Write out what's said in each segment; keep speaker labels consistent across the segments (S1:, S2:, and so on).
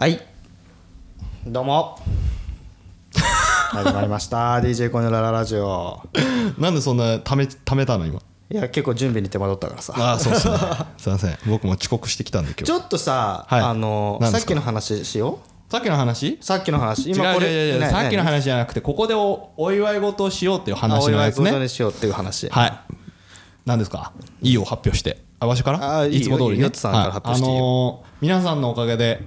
S1: はい。どうも。始まりました。DJ コネラララジオ。
S2: なんでそんなためためたの今？
S1: いや結構準備に手間取ったからさ。
S2: ああそうっすね。すいません。僕も遅刻してきたんで今日。
S1: ちょっとさ、
S2: はい。
S1: あのさっきの話しよ
S2: さっきの話？
S1: うさっきの話？今これ
S2: 違う違う違う
S1: ね
S2: さっきの
S1: ね
S2: 話じゃなくてここでおお祝い事をしようっていう
S1: あ
S2: 話
S1: お祝い事
S2: のやつね
S1: にしようっていう話。
S2: はい。何ですか？いいよ発表してあわしから？
S1: あい
S2: つも通りね。
S1: ヨッツさんから発表していいよ。
S2: はいあのー皆さんのおかげで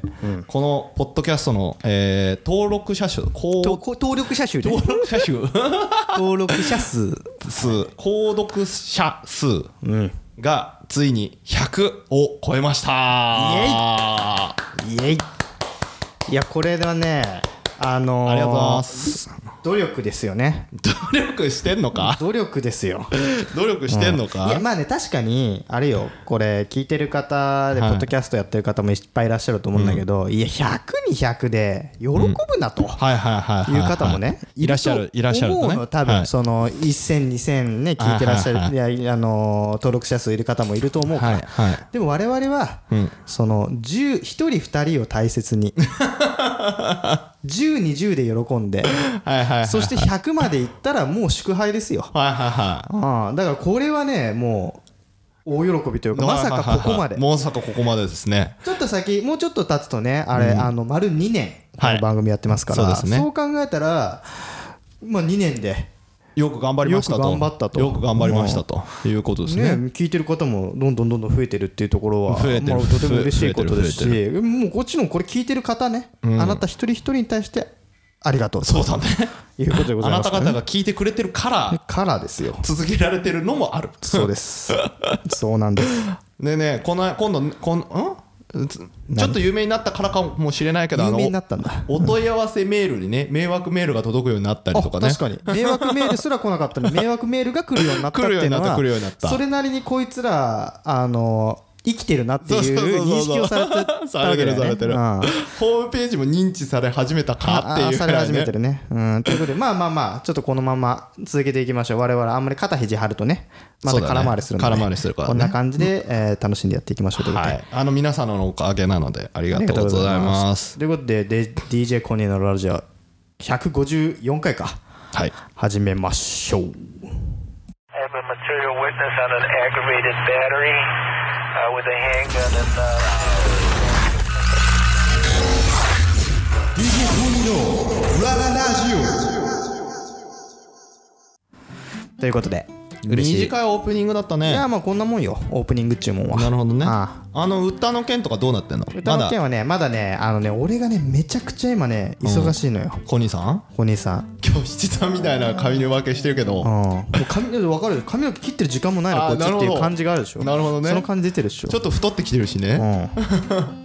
S2: このポッドキャストのえー登録者数
S1: 登録者数ね。
S2: 登録者数？
S1: 登録者数。
S2: 数購読者数がついに100を超えました。
S1: イエイ。いやこれはねあのー
S2: ありがとうございます。
S1: 努力ですよね。
S2: 努力してんのか？
S1: 努力ですよ。
S2: 努力してんのか、
S1: いやまあね確かにあれよこれ聞いてる方でポ
S2: はい。
S1: ッドキャストやってる方もいっぱいいらっしゃると思うんだけど、いや100に100で喜ぶなと。
S2: はいはいはいはい
S1: い。う方もね、
S2: いらっしゃるいらっしゃるとね。
S1: 思うの多
S2: はい。
S1: 分その1000、2000ね聞いてらっしゃ
S2: はいはい
S1: るいやあの登録者数いる方もいると思うか
S2: はい
S1: ら。
S2: はい
S1: でも我々はその10 1人2人を大切に10、20で喜んで。
S2: はいはいはい
S1: そして100までいったらもう祝杯ですよ。
S2: はいはいは
S1: ああだからこれはねもう大喜びという
S2: い
S1: かまさかここまで。
S2: まさかここまでですね。
S1: ちょっと先もうちょっと経つとねあれ、あの丸2年こ
S2: はい。
S1: の番組やってますから、
S2: そう
S1: 考えたらまあ2年で
S2: よく頑張りましたと。
S1: よく頑張ったと。
S2: よく頑張りましたと。いうことです
S1: ね。
S2: ね
S1: 聞いてる方もどんどんどんどん増えてるっていうところは
S2: 増えてる。
S1: まあ、とても嬉しいことですしもうこっちのこれ聞いてる方ね、あなた一人一人に対してありがとうと。
S2: そうだね。
S1: いうことでござ
S2: あな
S1: いますからね
S2: た方が聞いてくれてるから
S1: からですよ。
S2: 続けられてるのもある。
S1: そうです。そうなんです。
S2: で ねこの今度このん？ちょっと有名になったからかもしれないけどあのお問い合わせメールにね 迷惑メールが届くようになったり
S1: あ
S2: とかね。
S1: 確かに。迷惑メールすら来なかったのに迷惑メールが来るようになったっていうのは それなりにこいつらあの生きてるなってい
S2: そう
S1: 認識をされてた
S2: されて
S1: わけだよね
S2: ホームページも認知され始めたかっていう
S1: あされ始めて
S2: る
S1: るね。うん、ということで、まあまあまあ、ちょっとこのまま続けていきましょう。我々、あんまり肩肘張るとね、また空回りするので、
S2: 空回りするからね。
S1: こんな感じで、えー楽しんでやっていきましょうということで。
S2: はい。あの皆さんのおかげなのでありがとうございます。
S1: ということで、で DJ コニーのラジオ、154回か、
S2: はい。
S1: 始めましょう。
S3: I have a material witness on an aggravated battery. uh, with a handgun and. Uh,
S4: DJ コニーのラララジ
S1: ということで、嬉しい。
S2: 短いオープニングだった
S1: い
S2: ね
S1: やまあこんなもんよオープニング注文は
S2: なるほどね
S1: あ
S2: あの歌の件とかどうなってんの？
S1: 歌の件はねまだ？ねあのね俺がねめちゃくちゃ今ね忙しいのよ、
S2: コニーさん？
S1: お兄さん。
S2: 今日七さんみたいな髪の分けしてるけど。
S1: うん。もう髪の毛分かる？髪の毛切ってる時間もないのこっちっていう感じがあるでしょ。
S2: なるほどね。
S1: その感じ出てるでしょ。
S2: ちょっと太ってきてるしね。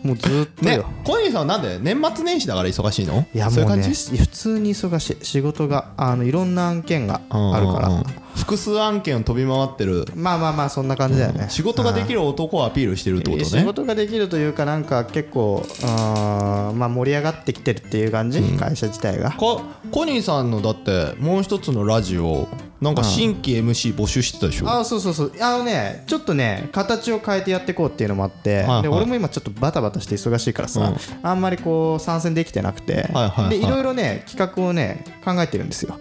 S1: うん。もうずーっと
S2: ね
S1: よ、
S2: コニーさんはなんで年末年始だから忙しいの？
S1: いやもうね
S2: そういう感じ？
S1: 普通に忙しい。仕事があのいろんな案件があるから。
S2: うんうんうん複数案件を飛び回ってる。
S1: まあまあまあそんな感じだよね。
S2: 仕事ができる男をアピールしてるってこと？
S1: 仕
S2: ね。
S1: 事ができるというかなんか結構あーまあ盛り上がってきてるっていう感じ、会社自体が？
S2: こコニーさんのだってもう一つのラジオなんか新規 MC 募集してたでしょ？
S1: あそうそうそう。あのねちょっとね形を変えてやっていこうっていうのもあって、
S2: はい
S1: で俺も今ちょっとバタバタして忙しいからさ、あんまりこう参戦できてなくて、
S2: はいはいはい。
S1: でいろいろね企画をね考えてるんですよ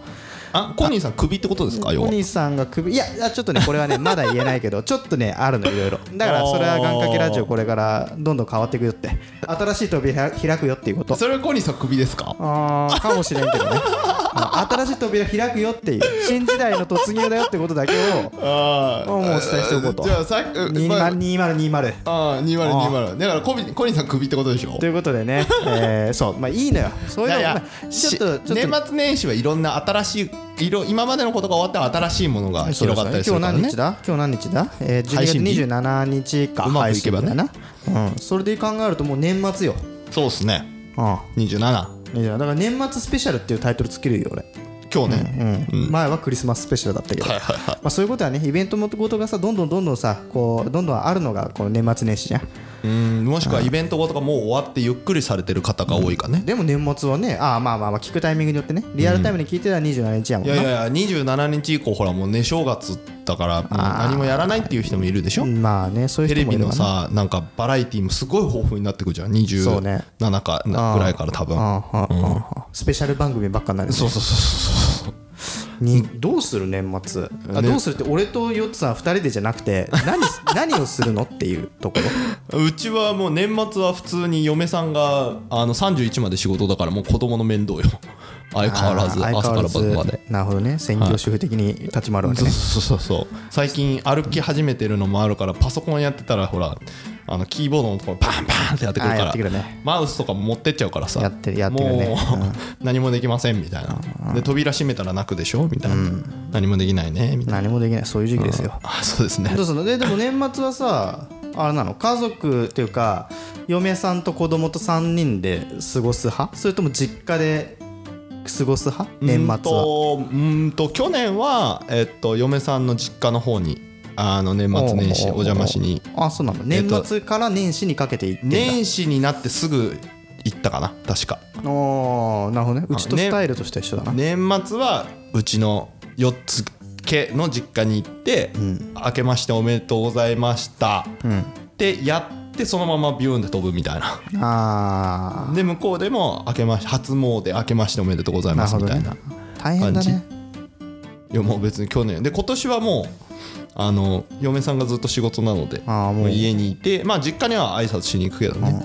S2: あコニーさんクビってことですか？要は
S1: お兄さんが首いやちょっとねこれはね まだ言えないけどちょっとねあるのいろいろ。だからそれは願掛けラジオこれからどんどん変わっていくよって。新しい扉開くよっていうこと。
S2: それはコニーさんクビですか？
S1: あーかもしれんけどね。あ新しい扉開くよっていう新時代の突入だよってことだけを
S2: あ
S1: もうお伝えしておこうと。
S2: じゃあさっき、まあ、
S1: 2020
S2: ああ2020だからコビコニーさんクビってことでしょ？
S1: ということでね、えーそう、まあいいのよ。そういうの
S2: いや
S1: ちょっと、
S2: 年末年始はいろんな新しい色今までのことが終わって新しいものが広がったりする
S1: 今
S2: からね。
S1: 日何日だ？今日何日だ？えー、12月
S2: 配信日
S1: ？27日。か。
S2: うまくいけばね。
S1: うん。それで考えるともう年末よ。
S2: そうですね。
S1: うん。
S2: 27
S1: いやだから年末スペシャルっていうタイトルつけるよ、俺。
S2: 今日ね、
S1: うん。前はクリスマススペシャルだったけど。
S2: はいはいはい
S1: まあそういうことはね、イベントごとがさ、どんどんどんどんさ、こう、どんどんあるのがこの年末年始じゃん。
S2: うん。もしくはイベントごとがもう終わってゆっくりされてる方が多いかね、
S1: でも年末はねああまあまあまあ聞くタイミングによってね。リアルタイムに聞いてたら27日やもんな、
S2: いやいやいや27日以降ほらもうね正月だからもう何もやらないっていう人もいるでしょ？
S1: まあねそういう
S2: テレビの
S1: 人もいるわな。
S2: さなんかバラエティーもすごい豊富になってくるじゃん。
S1: そうね
S2: 27かなぐらいから多分。
S1: ああああああスペシャル番組ばっかになるね。
S2: そうそうそうそう
S1: にどうする年末？あ
S2: ね
S1: どうするって俺とヨッツさん2人でじゃなくて 何何をするのっていうところ？
S2: うちはもう年末は普通に嫁さんがあの31まで仕事だからもう子供の面倒よ。相変わらず朝から晩まで。
S1: なるほどね。専業主婦的に立ち回るわけね、
S2: そうそうそうそう。最近歩き始めてるのもあるからパソコンやってたらほらあのキーボードのところパンパンってやってくるから
S1: ね。
S2: マウスとかも持ってっちゃうからさ
S1: やってるやってるね。
S2: もう、何もできませんみたいな。で扉閉めたら泣くでしょ？みたいな、何もできないね？みたいな。
S1: 何もできない。そういう時期ですよ。
S2: あそうですね。
S1: どうするの？ででも年末はさあれなの？家族っていうか嫁さんと子供と3人で過ごす派？それとも実家で過ごす派？年末は。
S2: うんと去年は、えっと、嫁さんの実家の方にあの年末年始お邪魔しに。
S1: あそうなの
S2: えっと
S1: 年末から年始にかけて行ってんだ。
S2: 年始になってすぐ行ったかな確か。
S1: あーなるほどね。うちと
S2: ね
S1: スタイルとしては一緒だな、
S2: 年末はうちの4つ家の実家に行って「明けましておめでとうございました」ってやってそのままビューンで飛ぶみたいな。
S1: あ
S2: で向こうでも明けまし初詣明けましておめでとうござい
S1: あなるほどね
S2: ますみたいな
S1: 大変だね。
S2: いやもう別に去年。で今年はもうあの嫁さんがずっと仕事なので
S1: あーもう。
S2: 家にいてまあ実家には挨拶しに行くけどね。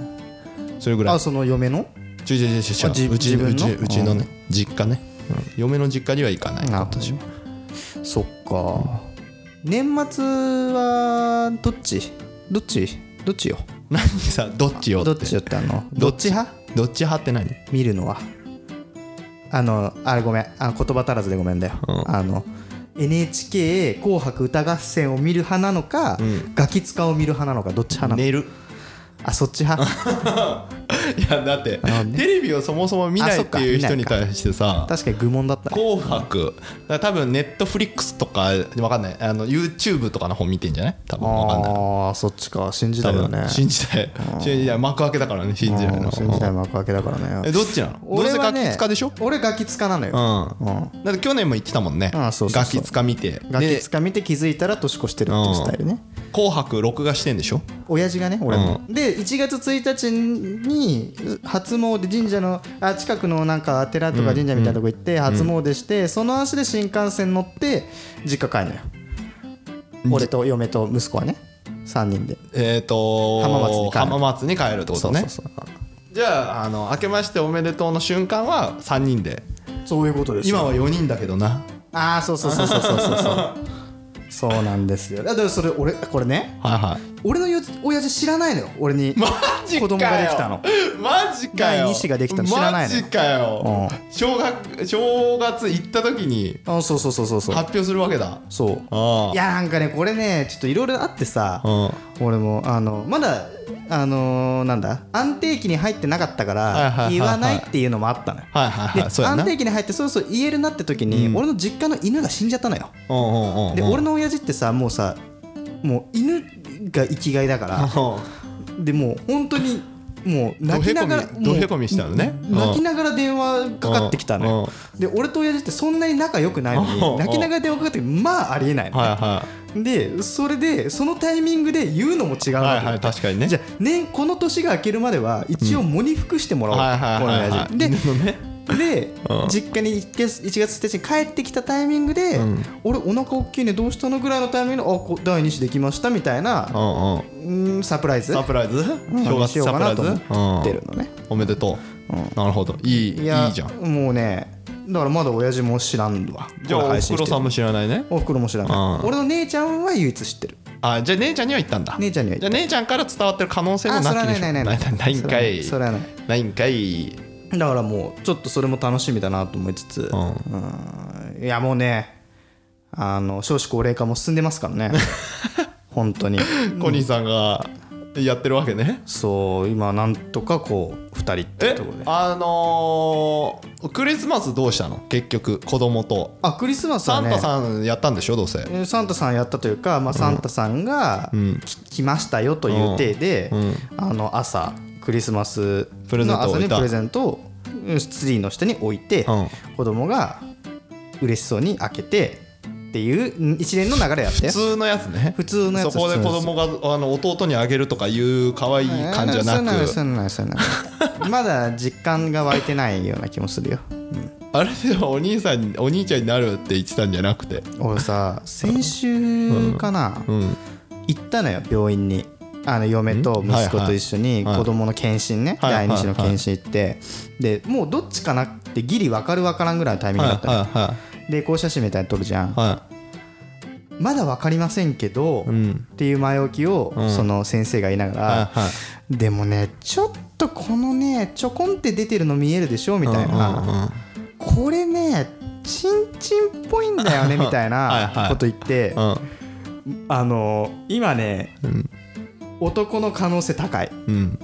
S2: それぐらい。
S1: あその嫁の？
S2: うち
S1: の？
S2: うちのね実家ね。うん。嫁の実家には行かない
S1: なるほど。
S2: 私は。
S1: そっか。年末はどっち？どっち？どっちよ？
S2: 何さどっちよって。
S1: どっちよってあの？どっち派？
S2: どっち？派って何？
S1: 見るのは。あのあれごめん。あの言葉足らずでごめんだよ、あの NHK 紅白歌合戦を見る派なのか、ガキ使を見る派なのかどっち派なの
S2: 寝る。
S1: あそっち派
S2: いやだってテレビをそもそも見ないっていう人に対してさ
S1: 確かに愚問だった。ね
S2: 紅白。多分ネットフリックスとかわかんない。あの YouTube とかの方見てんじゃない？多分わかんない
S1: ああそっちか。新時
S2: 多分。
S1: 代だね
S2: 新時代新時代幕開けだからね新時代の。
S1: うん新時代幕開けだからね。
S2: えどっちなの？どうせガキ使でしょ？
S1: 俺ガキ使なのよ、
S2: うん。
S1: うん。
S2: だって去年も言ってたもんね。
S1: あそうそうそう。
S2: ガキ使見て。
S1: ガキ
S2: で
S1: 使見て気づいたら年越してるっていうスタイルね
S2: 紅白録画してんでしょ？
S1: 親父がね俺も、で1月1日に初詣神社のあ近くのなんか寺とか神社みたいなとこ行って初詣して、その足で新幹線乗って実家帰るのよ。俺と嫁と息子はね3人で。
S2: えっと
S1: 浜松に帰る。
S2: 浜松に帰るってことね。
S1: そうそうそう
S2: じゃああの明けましておめでとうの瞬間は3人で。
S1: そういうことです
S2: 今は4人だけどな。
S1: ああそうそうそうそうそうそう そうなんですよ。だからそれ俺これね。
S2: はいはい。
S1: 俺のよ親父知らないのよ。俺に子供ができたの。
S2: マジかよ。
S1: 第二子ができたの。知らないのよ。
S2: マジかよ。正月正月行った時に
S1: あそうそうそうそうそう。
S2: 発表するわけだ。
S1: そう。
S2: あ
S1: いやなんかねこれねちょっといろいろあってさ
S2: あ
S1: 俺もあのまだあのーなんだ安定期に入ってなかったから言わないっていうのもあったのよ。
S2: はいはい
S1: で安定期に入ってそろそろ言えるなって時に俺の実家の犬が死んじゃったのよ。
S2: うんうんうんうん。
S1: で俺の親父ってさもうさもう犬が生きがいだからでもう本当にもう泣きながら
S2: どへこみしたのね。
S1: 泣きながら電話かかってきたのよ。で俺と親父ってそんなに仲良くないの
S2: うん。
S1: に泣きながら電話かかってきてまあありえないの
S2: はいは
S1: でそれでそのタイミングで言うのも違う
S2: いはいはい確かにね。
S1: じゃあ年この年が明けるまでは一応喪に服してもらおう
S2: はいはいはい
S1: でで
S2: うん。
S1: 実家に1月1月1日に帰ってきたタイミングで
S2: うん
S1: 俺お腹大きいねどうしたのぐらいのタイミングであこ第2子できましたみたいな
S2: うんうん
S1: うんサプライズ
S2: サプライズ
S1: うん
S2: 正月サプライズ
S1: ってるのね
S2: うんおめでとうなるほどいいい
S1: い
S2: じゃん
S1: もうねだからまだ親父も知らんわ。
S2: じゃあおふくろさんも知らないね。
S1: おふくろも知らない。
S2: うん。
S1: 俺の姉ちゃんは唯一知ってる。
S2: あじゃあ姉ちゃんには言ったんだ。
S1: 姉ちゃんには言った。
S2: じゃあ姉ちゃんから伝わってる可能性もなきでしょ。
S1: はないないない
S2: ない。ないんかい。
S1: それはない
S2: ない。んかい。
S1: だからもうちょっとそれも楽しみだなと思いつつ、
S2: ん。
S1: うん。いやもうねあの少子高齢化も進んでますからね。本当に。
S2: コニーさんがやってるわけね。
S1: そう今なんとかこう2人って
S2: え
S1: ところで
S2: あのークリスマスどうしたの？結局子供と。
S1: あクリスマスはね。
S2: サンタさんやったんでしょどうせ。
S1: えーサンタさんやったというか、まあ、サンタさんがき来ましたよという体で、あの朝クリスマス
S2: プレゼントを置いた。
S1: の朝にプレゼントをうんツリーの下に置いて、
S2: うん。
S1: 子供が嬉しそうに開けてっていううん一連の流れやったよ。
S2: 普通のやつね。
S1: 普通のやつ。
S2: そこで子供があの弟にあげるとかいう可愛い感じじゃなく。
S1: そういうのそそまだ実感が湧いてないような気もするよ。
S2: あれではお兄さんにお兄ちゃんになるって言ってたんじゃなくて。
S1: 俺さ先週かな、
S2: うん。
S1: 行ったのよ病院に。あの嫁と息子と一緒に子供の検診ね、第二子の検診行って、でもうどっちかなってギリ分かる分からんぐらいのタイミングだったのよ、
S2: はいは
S1: でこう写真みたいに撮るじゃん、
S2: い。は
S1: まだ分かりませんけど、
S2: いうん。
S1: っていう前置きを
S2: ん。
S1: その先生が言いながら、
S2: はいはい。
S1: でもねちょっとこのねちょこんって出てるの見えるでしょみたいな、
S2: うんうんうん。
S1: これねチンチンっぽいんだよね みたい
S2: はいは
S1: ない。こと言って
S2: うん。
S1: あの今ね、
S2: ん。
S1: 男の可能性高い。
S2: うん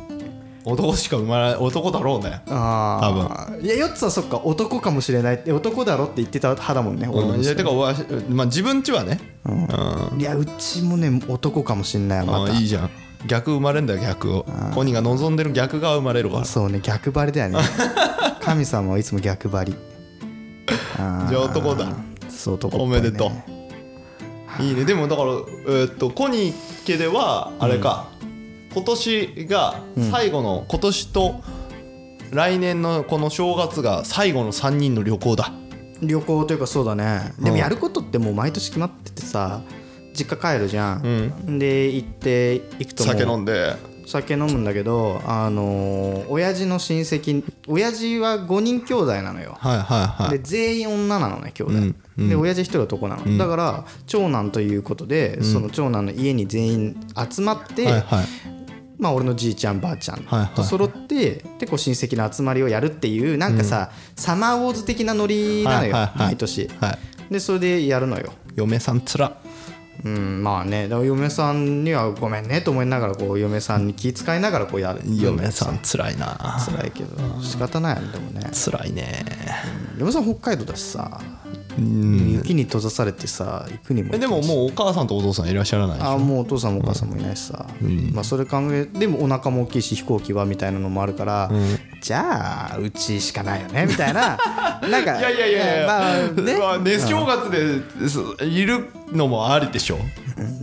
S2: 男しか生まれない男だろうね。
S1: ああいやヨッツはそっか男かもしれない。って男だろって言ってた派だもんね
S2: うん。いやてかわしまあ自分ちはね。うん。
S1: いやうちもね男かもしんないまた。
S2: あいいじゃん。逆生まれんだよ逆を。本人が望んでる逆が生まれるから
S1: そうね逆張りだよね。神様はいつも逆張り。
S2: じゃあ男だ。
S1: そう男ね。
S2: おめでとう。いいね。でもだからえーっとコニー家ではあれか、今年が最後の、今年と来年のこの正月が最後の3人の旅行だ。
S1: 旅行というかそうだね。でもやることってもう毎年決まっててさ実家帰るじゃん、で行って行くと
S2: 酒飲んで。
S1: 酒飲むんだけどあのー親父の親戚親父は5人兄弟なのよ。
S2: はいはいはい。
S1: で全員女なのね兄弟、
S2: うん
S1: で親父一人男なの、だから長男ということで、その長男の家に全員集まって、
S2: はいはい
S1: まあ、俺のじいちゃんばあちゃん
S2: はいはい。
S1: と揃ってでこう親戚の集まりをやるっていうなんかさ、サマーウォーズ的なノリなのよ、
S2: はいはいはい。
S1: 毎年、
S2: はい。
S1: でそれでやるのよ。
S2: 嫁さんつら。
S1: うんまあね嫁さんにはごめんねと思いながらこう嫁さんに気遣いながらこうやる。
S2: 嫁さんつらいな。
S1: 辛いけど仕方ないよねでもね。
S2: つらいね。
S1: 嫁さん北海道だしさ。
S2: うん
S1: 雪に閉ざされてさ行くにも
S2: えでももうお母さんとお父さんいらっしゃらないでしょ？
S1: あもうお父さんもお母さんもいないしさ、まあそれ考えでもお腹も大きいし飛行機はみたいなのもあるから、じゃあうちしかないよねみたいな。なんか
S2: いやいやいやいや、
S1: まあね。
S2: まあね正月ですいるのもありでしょ？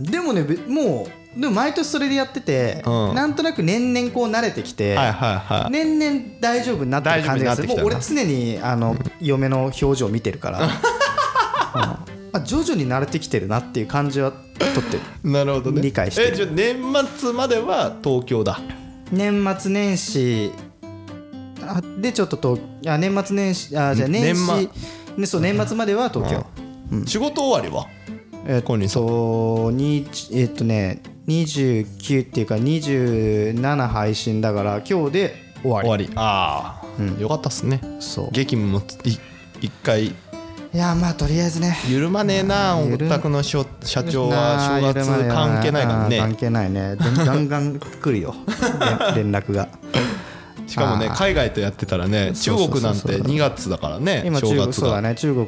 S1: でもねべもうでも毎年それでやってて、
S2: うん。
S1: なんとなく年々こう慣れてきて、
S2: はいはいはい。
S1: 年々大丈夫になってる感じがする。もう俺常にあの、嫁の表情を見てるから、う んあ徐々に慣れてきてるなっていう感じはとってる。
S2: なるほどね。
S1: 理解してる。
S2: えじゃあ年末までは東京だ。
S1: 年末年始あでちょっと東あ年末年始あじゃあ年始
S2: 年
S1: ね、そう年末までは東京、
S2: 仕事終わりは？
S1: えっとにえっとね29っていうか27配信だから今日で終わり。
S2: 終わり。ああ、よかったっすね。
S1: そう。
S2: 激務もい一回
S1: いやまあとりあえずね。
S2: 緩まねえなお
S1: 緩
S2: 宅の社長は正月関係ないから
S1: あー関
S2: ね
S1: 係ないね。で ガンガン来るよ。連連絡が。
S2: しかもね海外とやってたらね中国なんて2月だからね
S1: 今中国
S2: 正月が。
S1: そうだね。中国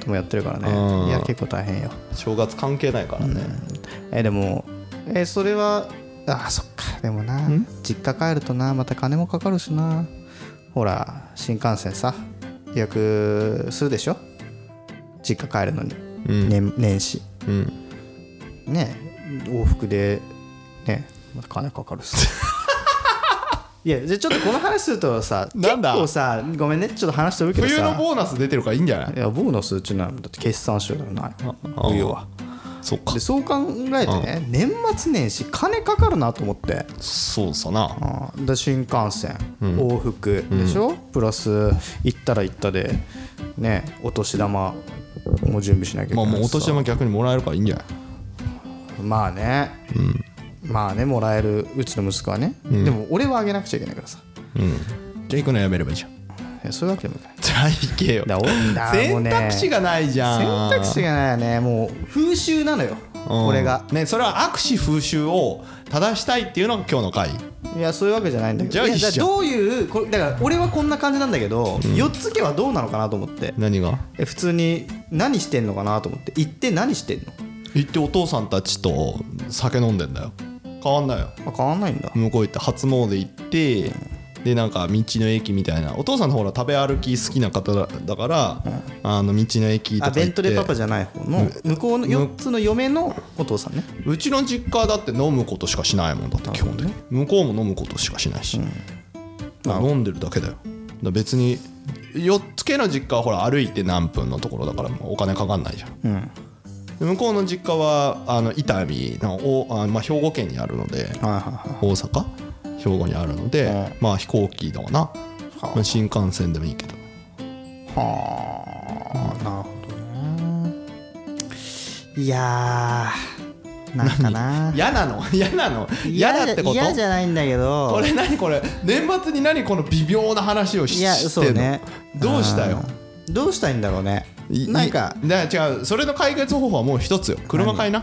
S1: ともやってるから
S2: うん。
S1: ねいや結構大変よ。
S2: 正月関係ないからね。
S1: えでもえそれはあそっか。でもな実家帰るとなまた金もかかるしな。ほら新幹線さ予約するでしょ？実家帰るのに、
S2: うん。
S1: 年年始。
S2: うん。
S1: ね往復でねまた金かかるし いやじゃあちょっとこの話するとさ
S2: なんだ？
S1: 結構さごめんね。ちょっと話してるけどさ。
S2: 冬のボーナス出てるからいいんじゃない？
S1: いやボーナスうちのはだって決算書じゃない。
S2: あ
S1: 冬は。
S2: そっか。
S1: でそう考えてね年末年始金かかるなと思って。
S2: そうさな。
S1: あーで新幹線、往復でしょ、プラス行ったら行ったでねお年玉も準備しなきゃいけ
S2: まあもうお年玉逆にもらえるからいいんじゃない？
S1: まあね、まあねもらえるうちの息子はね、でも俺はあげなくちゃいけないからさ。
S2: うん。じゃあ行くのやめればいいじゃん
S1: そういうわけにも。いかない
S2: ないけよ
S1: だおだ
S2: 選
S1: ね。
S2: 択肢がないじゃん。
S1: 選択肢がないよね。もう風習なのよ。これが。
S2: うんねそれは悪視風習を正したいっていうのが今日の回。
S1: いやそういうわけじゃないんだけど。
S2: じゃあ
S1: どういうこれだから俺はこんな感じなんだけど4つ家はどうなのかなと思って。
S2: 何が？
S1: え普通に何してんのかなと思って。行って何してんの？
S2: 行ってお父さんたちと酒飲んでんだよ。変わんないよ。
S1: あ変わんないんだ。
S2: 向こう行って初詣行ってでなんか道の駅みたいなお父さんのほら食べ歩き好きな方だだから、あの道の駅と
S1: あベン
S2: か行って
S1: トレパパじゃない方の向こうの4つの嫁のお父さんね。
S2: うちの実家だって飲むことしかしないもんだって基本的に。向こうも飲むことしかしないし、まあ飲んでるだけだよ。だ別に4つ系の実家はほら歩いて何分のところだからもうお金かかんないじゃん。
S1: うん。
S2: で向こうの実家はあの伊丹のおあ、まあ、兵庫県にあるので
S1: はいはいは
S2: 大阪兵庫にあるので、まあ飛行機だわな、まあ新幹線でもいいけど。
S1: いはあ。なるほどね。いやーなんかな。
S2: 嫌なの？嫌なの？嫌だってこと？
S1: 嫌じゃないんだけど。
S2: これ何？これ年末に何？この微妙な話をし
S1: いや
S2: してんの、
S1: そうね
S2: どうしたよ？
S1: うんどうしたいんだろうね。
S2: い
S1: なんか。
S2: 違う。それの解決方法はもう一つよ。車買いな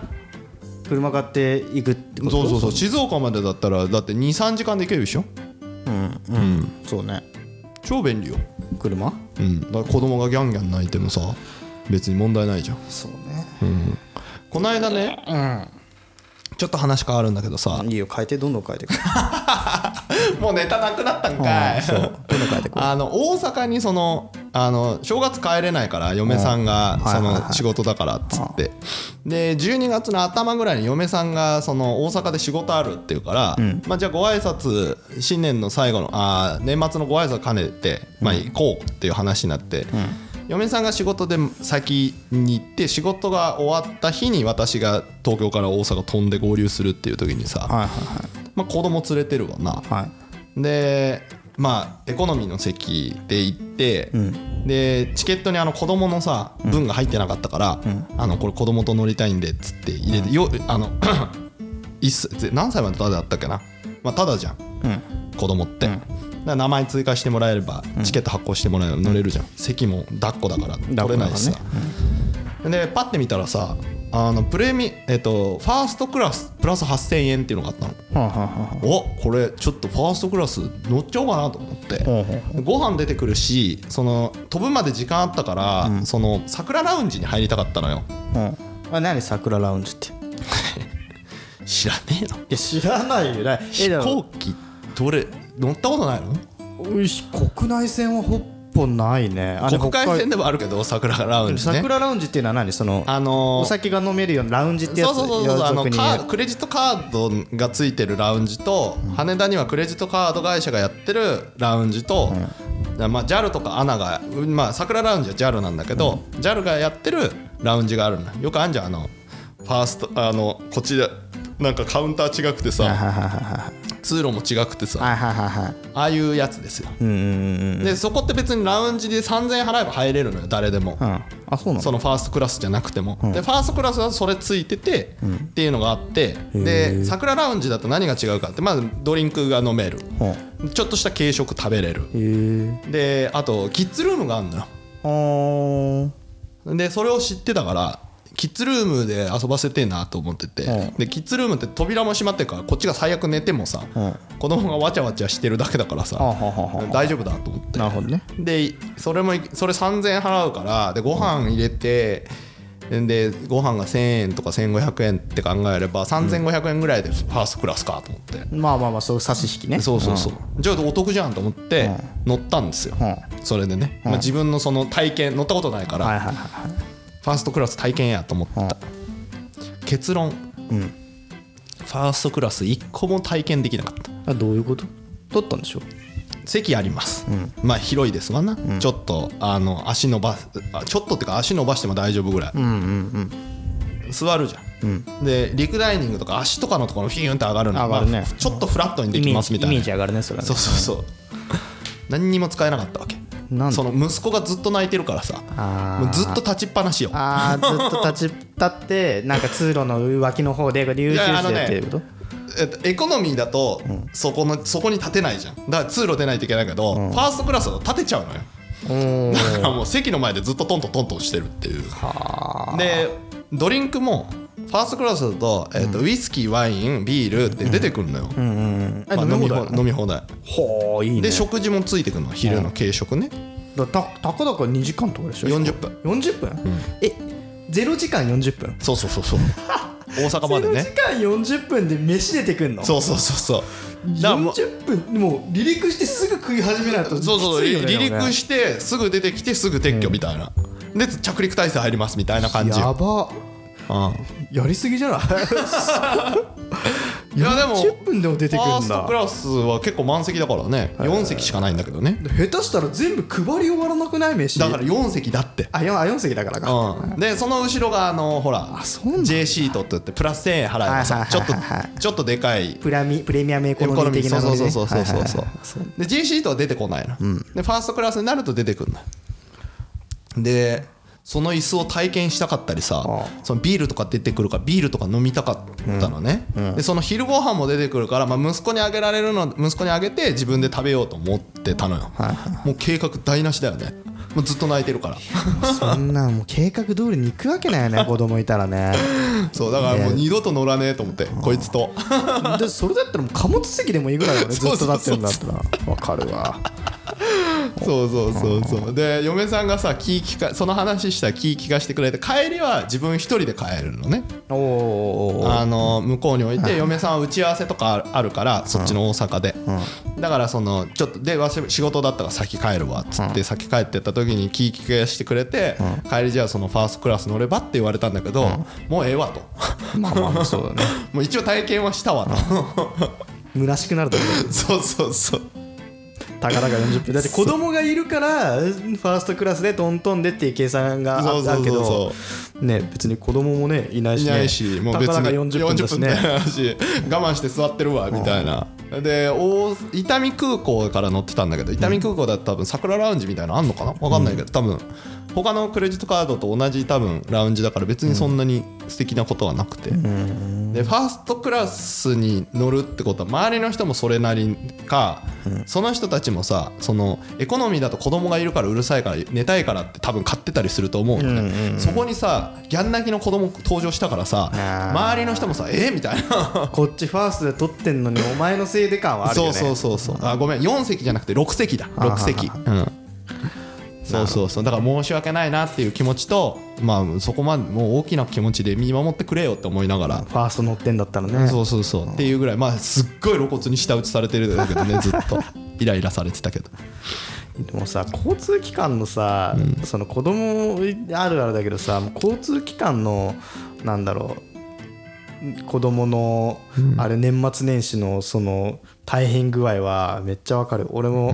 S1: 車買って行くってこと？
S2: そうそうそう。静岡までだったらだって23時間で行けるでしょ？
S1: そうね。
S2: 超便利よ。
S1: 車？
S2: うん。だから子供がギャンギャン泣いてもさ別に問題ないじゃん。
S1: そうね。
S2: この間ね
S1: うん
S2: ちょっと話変わるんだけどさ。
S1: いいよ変えてどんどん変えていく
S2: もうネタなくなったんかい。
S1: そう。どんどん変えていこう
S2: あの大阪にそのあの正月帰れないから嫁さんがその仕事だからっつって。で12月の頭ぐらいに嫁さんがその大阪で仕事あるっていうから、まあ、じゃあご挨拶新年の最後のあー年末のご挨拶兼ねて、まあ、行こうっていう話になって、嫁さんが仕事で先に行って仕事が終わった日に私が東京から大阪飛んで合流するっていう時にさ、
S1: はいはい
S2: まあ、子供連れてるわな。
S1: はい。はい
S2: でまあエコノミーの席で行って、でチケットにあの子供のさ分が入ってなかったから、あのこれ子供と乗りたいんでっつって入れて、よあの 何歳までタダだったっけな。まあタダじゃん。
S1: うん。
S2: 子供って、だから名前追加してもらえればチケット発行してもらえれば乗れるじゃん、席も抱っこだから取れないしさ、でパッて見たらさあのプレミえっとファーストクラスプラス8000円っていうのがあったの。
S1: はいはいはい
S2: おこれちょっとファーストクラス乗っちゃおうかなと思って。
S1: ほうほう
S2: ご飯出てくるしその飛ぶまで時間あったから、その桜ラウンジに入りたかったのよ。
S1: うん。あ何桜ラウンジって？い
S2: 知らねえの。
S1: や知らないよ。ね
S2: 飛行機どれ？乗ったことないの？
S1: よし国内線はほぼないね。
S2: 国会線でもあるけど桜ラウンジね。
S1: 桜ラウンジっていうのは何？その
S2: あのー
S1: お酒が飲めるようなラウンジってやつ
S2: そうそうそうそうあのカードクレジットカードがついてるラウンジと、羽田にはクレジットカード会社がやってるラウンジと、まあ、JAL とか ANA が、まあ、桜ラウンジは JAL なんだけど、JAL がやってるラウンジがあるんだよくあるじゃんあのファーストあのこっちでなんかカウンター違くてさ通路も違くてさああいうやつですよ。
S1: うんうんうん
S2: でそこって別にラウンジで3000円払えば入れるのよ誰でも。
S1: うん。うんあそうなの？
S2: そのファーストクラスじゃなくても、でファーストクラスはそれついてて、っていうのがあってで桜ラウンジだと何が違うかってまずドリンクが飲める。
S1: うん。
S2: ちょっとした軽食食べれる。であとキッズルームがあるのよ。でそれを知ってたからキッズルームで遊ばせてえなと思ってて、
S1: うん。
S2: でキッズルームって扉も閉まってるからこっちが最悪寝てもさ、
S1: うん。
S2: 子供がわちゃわちゃしてるだけだからさ、大丈夫だと思って。
S1: なるほどね。
S2: でそれもそれ3000円払うからでご飯入れてでご飯が1000円とか1500円って考えれば3500円ぐらいでファーストクラスかと思って、
S1: まあまあまあそういう差し引きね。
S2: そうそうそう、じゃあお得じゃんと思って乗ったんですよ、
S1: うん。
S2: それでね、まあ、自分のその体験乗ったことないから、
S1: はいはいはい
S2: ァーストクラス体験やと思った、結論、ファーストクラス1個も体験できなかった。
S1: あどういうこと？取ったんでしょ？
S2: 席あります、まあ広いですわな、ちょっとあの足伸ばすあちょっとっていうか足伸ばしても大丈夫ぐらい、座るじゃん、でリクライニングとか足とかのところフィーンって上がるの。
S1: 上がるね。
S2: まあちょっとフラットにできますみたいな。
S1: ジイメージ上がるねそれはね。
S2: そうそうそう。何にも使えなかったわけその息子がずっと泣いてるからさ。もうずっと立ちっぱなしよ。
S1: あーずっと立ち立って なんか通路の脇の方で流
S2: い
S1: 中して
S2: やあのね
S1: やってること？
S2: えっとエコノミーだとそこのそこに立てないじゃん。だから通路出ないといけないけど、ファーストクラスだと立てちゃうのよ。
S1: お
S2: だからもう席の前でずっとトントントントンしてるっていう。でドリンクもファーストクラスだと,、えーとウイスキーワインビールって出てくるのよ、
S1: え
S2: まあ
S1: 飲み放題？
S2: 飲み放題。
S1: ほういいね。
S2: で食事もついてくるの。昼の軽食ね。
S1: だたたかだか2時間とかでしょ
S2: ？40分。
S1: 40分、え0時間40分？
S2: そうそうそうそう。大阪まで
S1: 0
S2: ね
S1: 時間40分で飯出てくんの？
S2: そうそうそうそう。だからもう
S1: 40分？もう離陸してすぐ食い始めないと
S2: そうそう離陸してすぐ出てきてすぐ撤去みたいな、で着陸態勢入りますみたいな感じ
S1: やば。
S2: うん
S1: やりすぎじゃない？
S2: いやでも
S1: 40分でも出てく
S2: ファー
S1: んだ
S2: ストクラスは結構満席だからね。4席しかないんだけどね。
S1: 下手したら全部配り終わらなくない？飯
S2: だから4席だって。
S1: あ 4, あ4席だからか、
S2: うん、でその後ろがあのほら J シートって言ってプラス1000円払えばちょっとちょっとでかい
S1: プラミプレミアムエコノミー的な
S2: そう
S1: ノリね
S2: そうそうそうそうそう。で J シートは出てこないの、でファーストクラスになると出てくるのでその椅子を体験したかったりさ
S1: あ
S2: そのビールとか出てくるからビールとか飲みたかったのね、でその昼ご飯も出てくるから、まあ、息子にあげられるの息子にあげて自分で食べようと思ってたのよ、もう計画台無しだよね。もうずっと泣いてるから。
S1: そんなんもう計画通りに行くわけないよね 子供いたらね。
S2: そうだからもう二度と乗らねえと思ってこいつと。
S1: でそれだったらもう貨物席でもいいぐらいだよね ずっと立ってるんだったら。わかるわ
S2: そうそうそうそう。で嫁さんがさ気聞かその話したら気聞かしてくれて帰りは自分一人で帰るのね。あの向こうに置いて嫁さんは打ち合わせとかあるからそっちの大阪で。だからそのちょっとでわし仕事だったから先帰るわっつって先帰ってった時に気聞かしてくれて帰りじゃあそのファーストクラス乗ればって言われたんだけどもうええわと。
S1: まあまあまあそうだね。
S2: もう一応体験はしたわと。
S1: 虚しくなると思う
S2: そうそうそう
S1: たかだか40分。だって子供がいるからファーストクラスでトントンでっていう計算があ
S2: そうそうそう
S1: あるけど
S2: そ
S1: ね別に子供もねいないしね。
S2: いないしもう別
S1: たかだか
S2: に
S1: 40分だしね
S2: 我慢して座ってるわみたいな。で大伊丹空港から乗ってたんだけど伊丹空港だと多分桜ラウンジみたいなのあんのかな？分かんないけど多分他のクレジットカードと同じ多分ラウンジだから別にそんなに素敵なことはなくて。でファーストクラスに乗るってことは周りの人もそれなりかその人たちもさそのエコノミーだと子供がいるからうるさいから寝たいからって多分買ってたりすると思うのね。そこにさギャン泣きの子供登場したからさ周りの人もさえ？みたいな。
S1: こっちファーストで撮ってんのにお前のせいで感はあるよね。
S2: そうそうそうそう。あごめん。4席じゃなくて6席だ。6席。うんそうそうそう。だから申し訳ないなっていう気持ちとまあそこまでもう大きな気持ちで見守ってくれよって思いながら。
S1: ファースト乗ってんだったらね。
S2: そうそうそう。っていうぐらい。まあすっごい露骨に舌打ちされてるんだけどね ずっと。イライラされてたけど。
S1: でもさ交通機関のさ、その子供あるあるだけどさ交通機関のなんだろう子供の、あれ年末年始のその大変具合はめっちゃわかる。俺も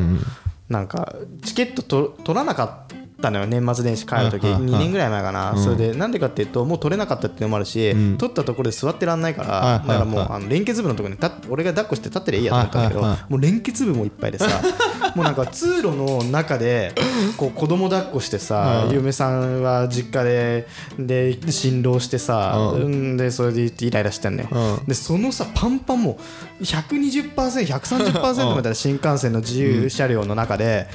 S1: なんかチケット取らなかったのよ年末年始帰る時。
S2: うんうんうん。
S1: 2年ぐらい前かな、それでなんでかっていうともう取れなかったっていうのもあるし、取ったところで座ってらんないから、だからもう
S2: はい
S1: あの連結部のところに俺が抱っこして立ってりゃいいやと思ったんだけど、もう連結部もいっぱいでさ もうなんか通路の中でこう子供抱っこしてさ、
S2: うん
S1: 嫁さんは実家でで辛労してさ、
S2: うん。
S1: うん、でそれでイライラしてんのよ、
S2: うん。
S1: でそのさパンパンもう 120%130% まで新幹線の自由車両の中で、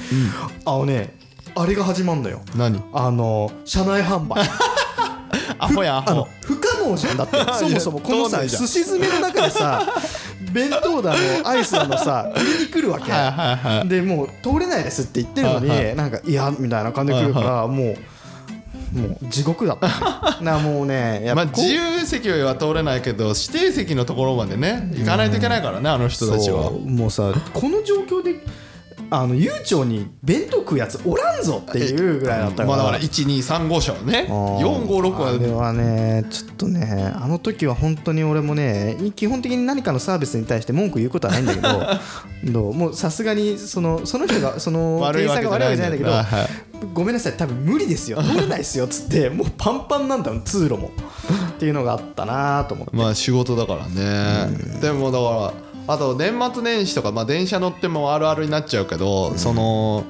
S1: あのねあれが始まるのよ。
S2: 何？
S1: あの車内販売。
S2: アホやア
S1: あの
S2: ホ
S1: 不可能じゃん。だって そもそもこのさ
S2: 通んないじゃん。
S1: 寿司詰めの中でさ 弁当だのアイスだのさ売りに来るわけ。
S2: はいはいはい。
S1: でもう通れないですって言ってるのに、
S2: はいは
S1: なんかいやみたいな感じで来るから、もうもう地獄だった、ね、なもうねやっぱ
S2: まあ自由席は通れないけど指定席のところまでね行かないといけないからねあの人たちは。
S1: もうさこの状況であの悠長に弁当食うやつおらんぞっていうぐらいだったから、
S2: まあだから1235社はね。456
S1: あれ
S2: は
S1: はねちょっとねあの時は本当に俺もね基本的に何かのサービスに対して文句言うことはないんだけど どうもうさすがにそのその人が その
S2: 悪い
S1: 店員さんが悪いわけじゃないんだけどごめんなさい多分無理ですよ。通れないですよっつってもうパンパンなんだよ通路も。っていうのがあったなと思って。
S2: まあ仕事だからね。でもだからあと年末年始とかまあ電車乗ってもあるあるになっちゃうけどその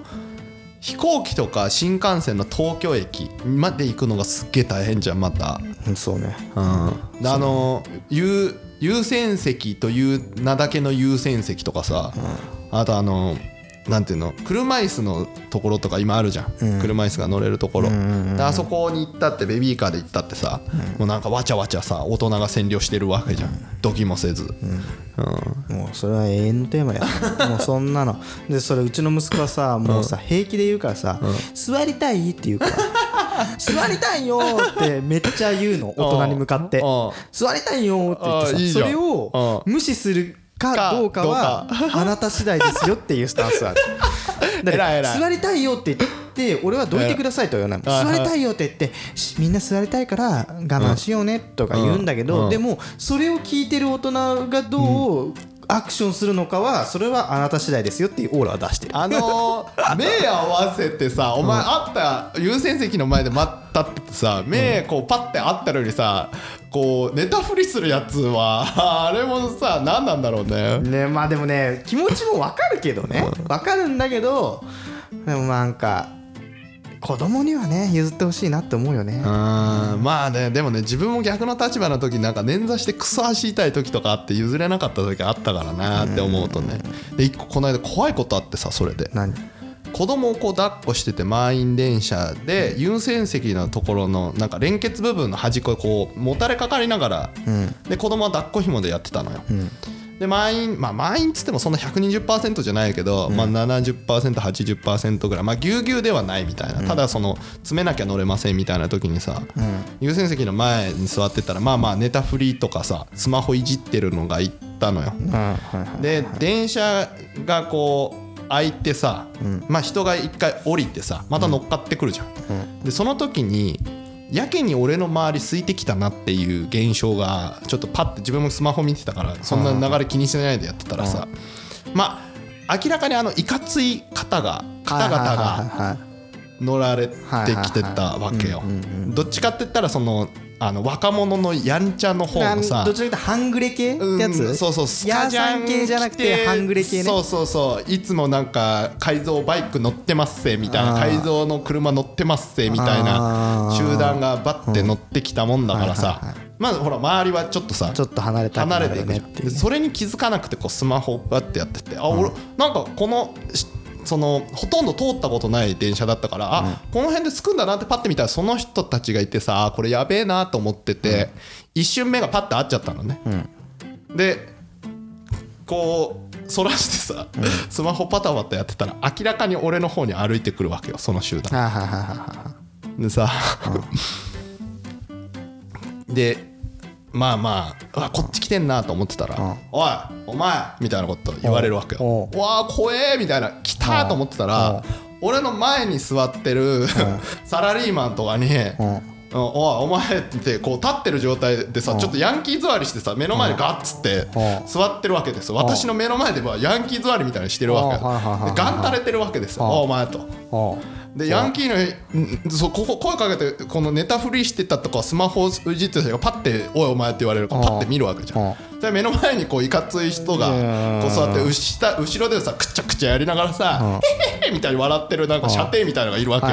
S2: 飛行機とか新幹線の東京駅まで行くのがすっげえ大変じゃんまた。
S1: うんそうね。
S2: うん。であの優優先席という名だけの優先席とかさ、あとあのなんていうの？車椅子のところとか今あるじゃん、車椅子が乗れるところ、であそこに行ったってベビーカーで行ったってさ、もうなんかわちゃわちゃさ大人が占領してるわけじゃん。ドキもせず、うん。
S1: もうそれは永遠のテーマや もうそんなの。でそれうちの息子はさもうさ平気で言うからさ「座りたい?」って言うから「座りたいよ!」ってめっちゃ言うの。大人に向かって。
S2: うん「
S1: 座りたいよ!」って言ってさそれを無視するかどうかはあなた次第ですよっていうスタンスある。だから座りたいよって言って俺はどいてくださいとは言わない
S2: はい
S1: 座りたいよって言ってしみんな座りたいから我慢しようねとか言うんだけ
S2: うん。
S1: どでもそれを聞いてる大人がどうアクションするのかはそれはあなた次第ですよっていうオーラを出してる。
S2: あのー 目合わせてさお前会った優先席の前で待ったってさ目こうパッて会ったのにさこう寝たふりするやつは あれもさ何なんだろうね。
S1: ねまあでもね気持ちもわかるけどね。わかるんだけどでもなんか子供にはね譲ってほしいなって思うよね。
S2: うんまあねでもね自分も逆の立場の時なんか捻挫してクソ足痛い時とかあって譲れなかった時あったからなって思うとね。で一個この間怖いことあってさそれで。
S1: 何？
S2: 子供をこう抱っこしてて満員電車で優先席のところのなんか連結部分の端っこでこうもたれかかりながらで子供は抱っこ紐でやってたのよ。で満員まあ満員っつってもそんな120%じゃないけど、まあ 70%80% ぐらい。まあぎゅうぎゅうではないみたいな、ただその詰めなきゃ乗れませんみたいな時にさ、優先席の前に座ってたらまあまあ寝たふりとかさスマホいじってるのがいったのよ。で電車がこう開いてさ、まあ人が一回降りてさまた乗っかってくるじゃん。でその時にやけに俺の周り空いてきたなっていう現象がちょっとパッて自分もスマホ見てたからそんな流れ気にしないでやってたらさ。まあ明らかにあのいかつい方が方々が乗られてきてたわけよ。どっちかって言ったらそのあの若者のやんちゃの方のさ
S1: どっちかというと半グレ系ってやつ？
S2: うんそうそうスカジャン
S1: 系じゃなくて半グレ系ね。
S2: そうそうそういつもなんか改造バイク乗ってますせみたいな改造の車乗ってますせみたいな集団がバッて乗ってきたもんだから
S1: はい
S2: さ
S1: はいはい。
S2: まずほら周りはちょっとさ
S1: ちょっと離れた
S2: 離れて
S1: ね
S2: それに気づかなくてこうスマホをバッてやっててあ俺なんかこのしそのほとんど通ったことない電車だったからあこの辺で着くんだなってパッて見たらその人たちがいてさあこれやべえなと思ってて一瞬目がパッて合っちゃったのね。でこうそらしてさスマホパタパタやってたら明らかに俺の方に歩いてくるわけよその集団。でさ、でまあまあこっち来てんなと思ってたら「おいお前!」みたいなこと言われるわけよ
S1: お「
S2: うわー怖え!」みたいな「来た!」と思ってたら俺の前に座ってる サラリーマンとかに「
S1: ん
S2: おいお前」ってこう立ってる状態でさちょっとヤンキー座りしてさ目の前にガッつって
S1: うん。
S2: 座ってるわけですよ。私の目の前ではヤンキー座りみたいにしてるわけ。でガン垂れてるわけですよ「お前」と。でヤンキーのんそうここ声かけてこのネタフリしてたとかスマホをいじってた人がパッて「おいお前」って言われるからパッて見るわけじゃ
S1: うん。
S2: んで目の前にこういかつい人が
S1: うん。
S2: こう座って後ろでさくちゃくちゃやりながらさ「へへへ」みたいに笑ってるなんか射程みたいなのがいるわけよ。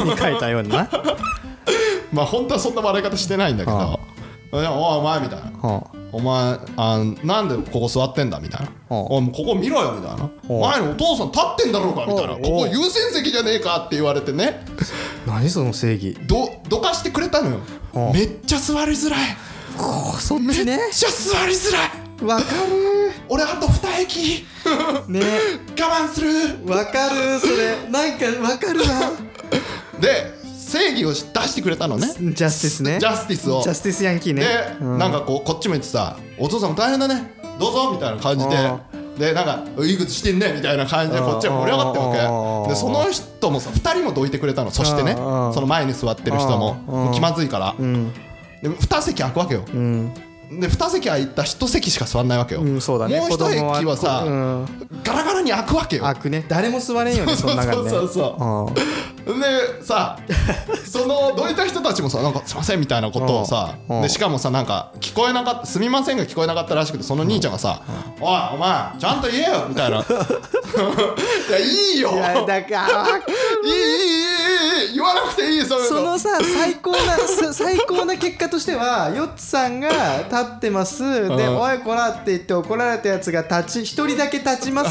S1: 絵に描いたようにな
S2: まあ本当はそんな笑い方してないんだけど「いやおいお前」みたいな。
S1: うん「
S2: お前あなんでここ座ってんだ」みたいな「
S1: うん
S2: おいここ見ろよ」みたいな「
S1: うん
S2: 前にお父さん立ってんだろうか」みたいな「
S1: う。ん
S2: ここ優先席じゃねえか」って言われてね。
S1: 何その正義。
S2: どどかしてくれたのよ。
S1: うん
S2: めっちゃ座りづらい。
S1: そっ
S2: めっ
S1: ちね。
S2: ちゃ座りづらい。
S1: わか
S2: 俺あと2駅。
S1: るね。
S2: 我慢する。
S1: わかるそれ。なんかわかるわ。
S2: で正義を出してくれたのね。
S1: ジャスティスね。
S2: ジャスティスを。
S1: ジャスティスヤンキーね。
S2: で、
S1: うん。
S2: なんかこうこっちも言ってさ「お父さんも大変だね。どうぞ」みたいな感じで。でなんか「いいことしてんね」みたいな感じでこっちは盛り上がってるわ
S1: うん。
S2: けでその人もさ2人もどいてくれたの。そしてね
S1: うん。
S2: その前に座ってる人も。気まずいから。
S1: うん。
S2: で2席空くわけよ。
S1: うん
S2: で2席空いた1席しか座んないわけよ、
S1: うんそうだね、
S2: もう1席はさ、
S1: うん、
S2: ガラガラに開くわけよ。
S1: 開くね。誰も座れんよね その中で、ね、
S2: そうそう。そう、
S1: うん、
S2: でさそのどういった人たちもさなんかすいませんみたいなことをさ、
S1: うん、
S2: でしかもさなんか聞こえなかったすみませんが聞こえなかったらしくてその兄ちゃんがさ「おいお前ちゃんと言えよ」みたいな「いやいいよ」
S1: いやだから
S2: いいいいいい。言わわなくていいそ
S1: そのさ最高な さ最高な結果としてはヨッツさんが立ってます。で「
S2: うん。
S1: おいこら」って言って怒られたやつが立ち一人だけ立ちます。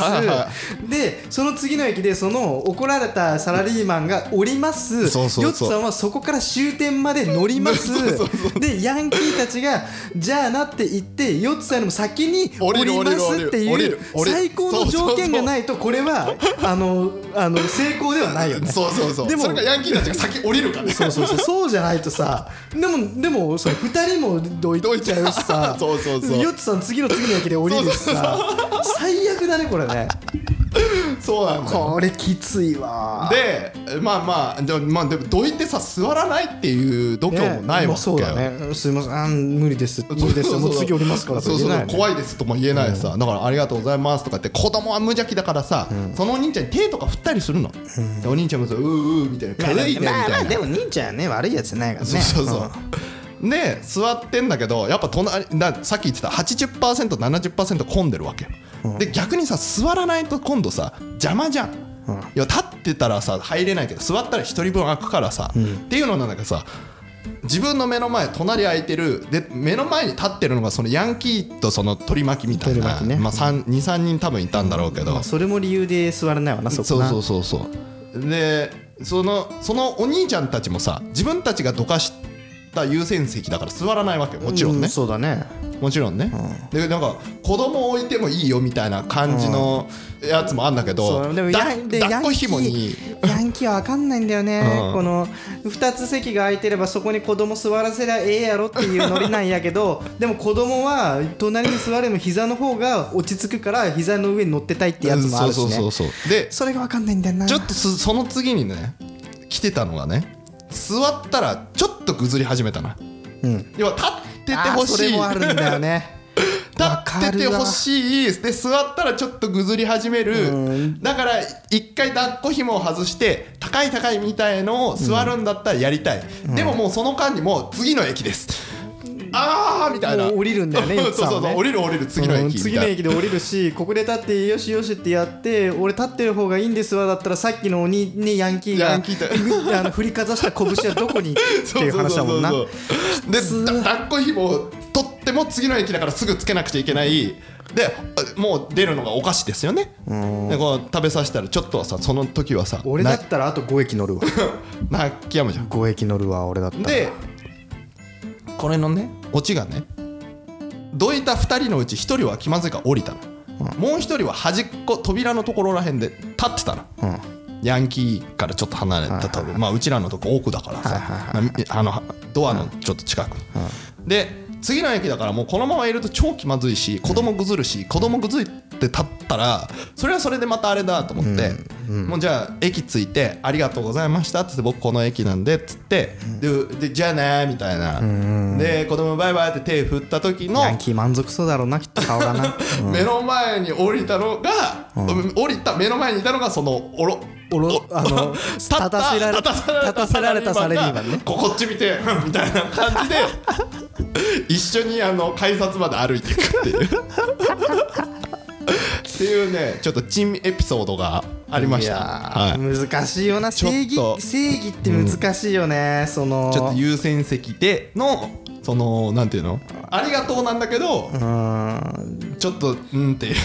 S1: でその次の駅でその怒られたサラリーマンが降ります。ヨッツさんはそこから終点まで乗ります。でヤンキーたちが「じゃあな」って言ってヨッツさんよりも先に降りますっていう最高の条件がないとこれはあのあの成功ではないよね。
S2: そうそうそう。
S1: でも
S2: それがヤンキーたちが先降りるからね。
S1: そうそうそう。そうじゃないとさでもでもその2人もどいちゃうしさ
S2: そうそうそう。
S1: ヨッツさん次の次の駅で降りるしさ最悪だねこれね。
S2: そうなんだよ。
S1: これきついわ。
S2: でまあまあでもまあでもどいてさ座らないっていう度胸もないわけよ、
S1: ねまあそうだね。すいません。あー無理です。無理ですもう。次降りますから
S2: そうそうそう。
S1: い
S2: 怖いですとも言えないさ、だからありがとうございますとかって子供は無邪気だからさ、そのお兄ちゃんに手とか振ったりするの、でお兄ちゃんもさうーうーみたいな軽いねみたいな、
S1: まあまあでも兄ちゃんはね悪いやつないからね。
S2: そうそうそう、で座ってんだけどやっぱ隣ださっき言ってた 80%70% 混んでるわけ。よ、で逆にさ座らないと今度さ邪魔じゃん、いや立ってたらさ入れないけど座ったら1人分開くからさ、っていうのなんだけどさ自分の目の前隣空いてるで目の前に立ってるのがそのヤンキーとその取り巻きみたいな、
S1: ね。
S2: まあ、23人多分いたんだろうけど、
S1: まあそれも理由で座らないわなそこな。
S2: そうそうそうそう。でそのそのお兄ちゃんたちもさ自分たちがどかした優先席だから座らないわけよ。もちろんね、
S1: うそうだね。
S2: もちろんね、でなんか子供置いてもいいよみたいな感じのやつもあんだけど、
S1: そうでも
S2: だ
S1: ヤンで
S2: 抱っこ
S1: ヤンキ
S2: 紐に。
S1: ーヤンキーは分かんないんだよね、
S2: うん。
S1: この2つ席が空いてればそこに子供座らせりゃええやろっていうノリなんやけどでも子供は隣に座れも膝の方が落ち着くから膝の上に乗ってたいってやつもあるしね。
S2: そうそうそうそう。で
S1: それが分かんないんだよな。
S2: ちょっとすその次にね来てたのがね座ったらちょっとぐずり始めたな、
S1: うん。
S2: 要は立っててほしい。
S1: それもあるんだよね。
S2: 立っててほしい。で座ったらちょっとぐずり始める。だから一回抱っこ紐を外して高い高いみたいのを座るんだったらやりたい、でももうその間にもう次の駅ですあーみたいな。
S1: 降りるんだよね
S2: そうそうそう降りる降りる次の駅
S1: 次の駅で降りるしここで立ってよしよしってやって俺立ってる方がいいんですわだったらさっきの鬼ねヤンキーが あの振りかざした拳はどこにっていう話だもんな。
S2: でだ抱っこ紐を取っても次の駅だからすぐつけなくちゃいけない。でもう出るのがお菓子ですよね。でこう食べさせたらちょっとはさその時はさ
S1: 俺だ
S2: な
S1: ったらあと5駅乗るわ。
S2: 泣きやむじゃん。
S1: 5駅乗るわ俺だったら。
S2: でこれのねオチがねどいた2人のうち1人は気まずいから降りたの、もう1人は端っこ扉のところらへんで立ってたの、ヤンキーからちょっと離れたとまあうちらのとこ奥だからさ、まあのドアのちょっと近く、で次の駅だからもうこのままいると超気まずいし子供ぐずるし子供ぐずって立ったらそれはそれでまたあれだと思って、もうじゃあ駅着いて「ありがとうございました」っつって「僕この駅なんで」っつってででじゃあねみたいな。で子供バイバイって手振った時の
S1: ヤンキー満足そうだろうなきっと顔がな。
S2: 目の前に降りたのが、降りた目の前にいたのがそのおろ
S1: おろあの
S2: 立った
S1: せられ
S2: 立たせ
S1: られたサラリーマンね。
S2: ここっち見てうんみたいな感じで 一緒にあの改札まで歩いていくっていうっていうねちょっと珍エピソードがありました。はい。
S1: ー難しいよな。正義
S2: と
S1: 正義って難しいよね、その。
S2: ちょっと優先席でのそのなんていうの？ありがとうなんだけど
S1: うん。
S2: ちょっとうんっていう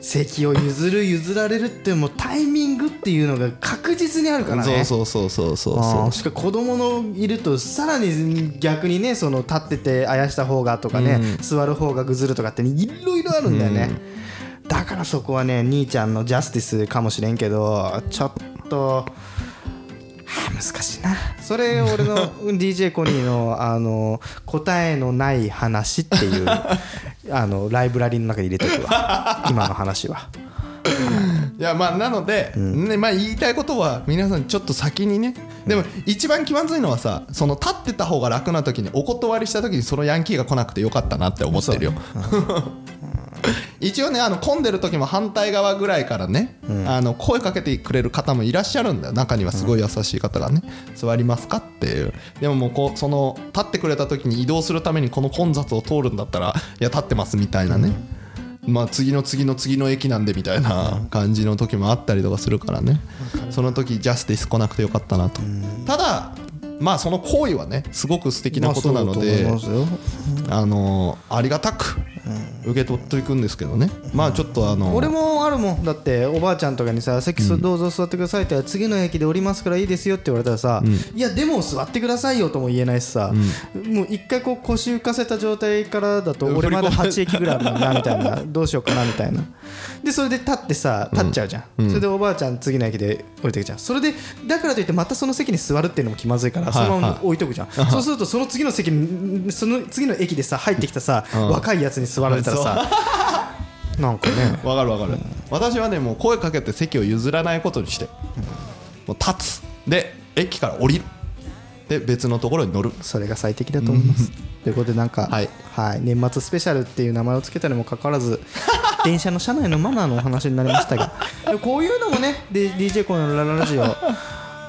S1: 席を譲る譲られるってもうタイミングっていうのが確実にあるからね。
S2: そうそうそうそうそう
S1: あ
S2: そ
S1: ーしかも子供のいるとさらに逆にねその立っててあやした方がとかね、座る方がぐずるとかっていろいろあるんだよね、だからそこはね兄ちゃんのジャスティスかもしれんけどちょっと。はあ難しいな。それ俺の DJ コニーのあの答えのない話っていう あのライブラリーの中に入れとくわ。今の話は。
S2: いやまあなので、ねまあ、言いたいことは皆さんちょっと先にね。でも一番気まずいのはさその立ってた方が楽な時にお断りした時にそのヤンキーが来なくてよかったなって思ってるよ。一応ねあの混んでる時も反対側ぐらいからね、あの声かけてくれる方もいらっしゃるんだよ。中にはすごい優しい方がね、座りますかっていう。でももうこうその立ってくれた時に移動するためにこの混雑を通るんだったらいや立ってますみたいなね、まあ次の次の次の駅なんでみたいな感じの時もあったりとかするからね。そその時ジャスティス来なくてよかったなと。ただまあその行為はねすごく素敵なことなので、
S1: まあ
S2: のありがたく受け取っていくんですけどね、まあちょっとあの
S1: 俺もあるもん。だっておばあちゃんとかにさ「席どうぞ座ってください」って次の駅で降りますからいいですよって言われたらさ「いやでも座ってくださいよ」とも言えないしさもう一回こう腰浮かせた状態からだと俺まだ8駅ぐらいあるもんなみたいな。どうしようかなみたいな。でそれで立ってさ立っちゃうじゃん。それでおばあちゃん次の駅で降りてくじゃん。それでだからといってまたその席に座るっていうのも気まずいからそのまま置いとくじゃん。そうするとその次の席にその次の駅でさ入ってきたさ若いやつに座られたらさ なんかね。
S2: わかるわかる、私はねもう声かけて席を譲らないことにして、もう立つ。で駅から降りる。で別のところに乗る。
S1: それが最適だと思います。ということでなんか、
S2: はい。
S1: 年末スペシャルっていう名前をつけたにもかかわらず 電車の車内のマナーのお話になりましたが。こういうのもねで DJ コのラララジオ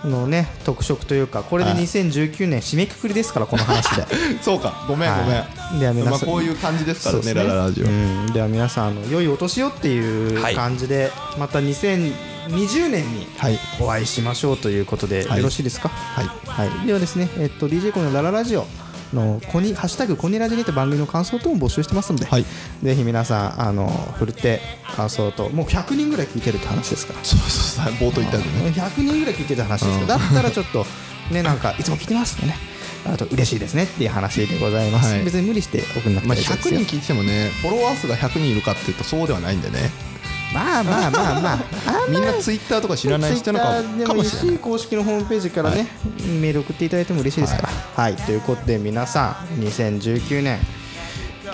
S1: のね特色というかこれで
S2: はい。
S1: 2019年締めくくりですからこの話で。
S2: そうか。ごめんごめん、
S1: はいでは皆さん。
S2: まあ、こういう感じですからね
S1: そうです
S2: ラララジオ、
S1: うん、では皆さんあの良いお年をっていう
S2: はい。
S1: 感じで、また2020年に
S2: はい。
S1: お会いしましょうということで、
S2: はい。
S1: よろしいですか？
S2: はい。
S1: はい、ではですね、えっと、DJ コのラララジオのコニハッシュタグコニラジにて番組の感想等も募集してますので、
S2: はい。
S1: ぜひ皆さんあの振るって感想ともう100人ぐらい聞いてるって話ですから。
S2: そうそうそう冒頭言ったよね。
S1: 100人ぐらい聞いてるって話ですから、だったらちょっとねなんかいつも聞いてますとね。あと嬉しいですねっていう話でございます、
S2: はい。
S1: 別に無理して送んなくて
S2: まあ、
S1: 大丈夫ですよ。
S2: 100人聞いてもねフォロワー数が100人いるかっていうとそうではないんでね
S1: まあまあまあまあ
S2: みんなツイッターとか知らない人なのかもしれない。
S1: し公式のホームページからね、メール送っていただいても嬉しいですから。はい、ということで皆さん2019年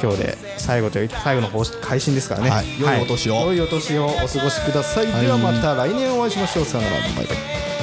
S1: 今日で最後という最後の放配信ですからね、
S2: はい。良いお年を。
S1: 良いお年をお過ごしください、
S2: はい。
S1: ではまた来年お会いしましょう。さよなら。バイバイ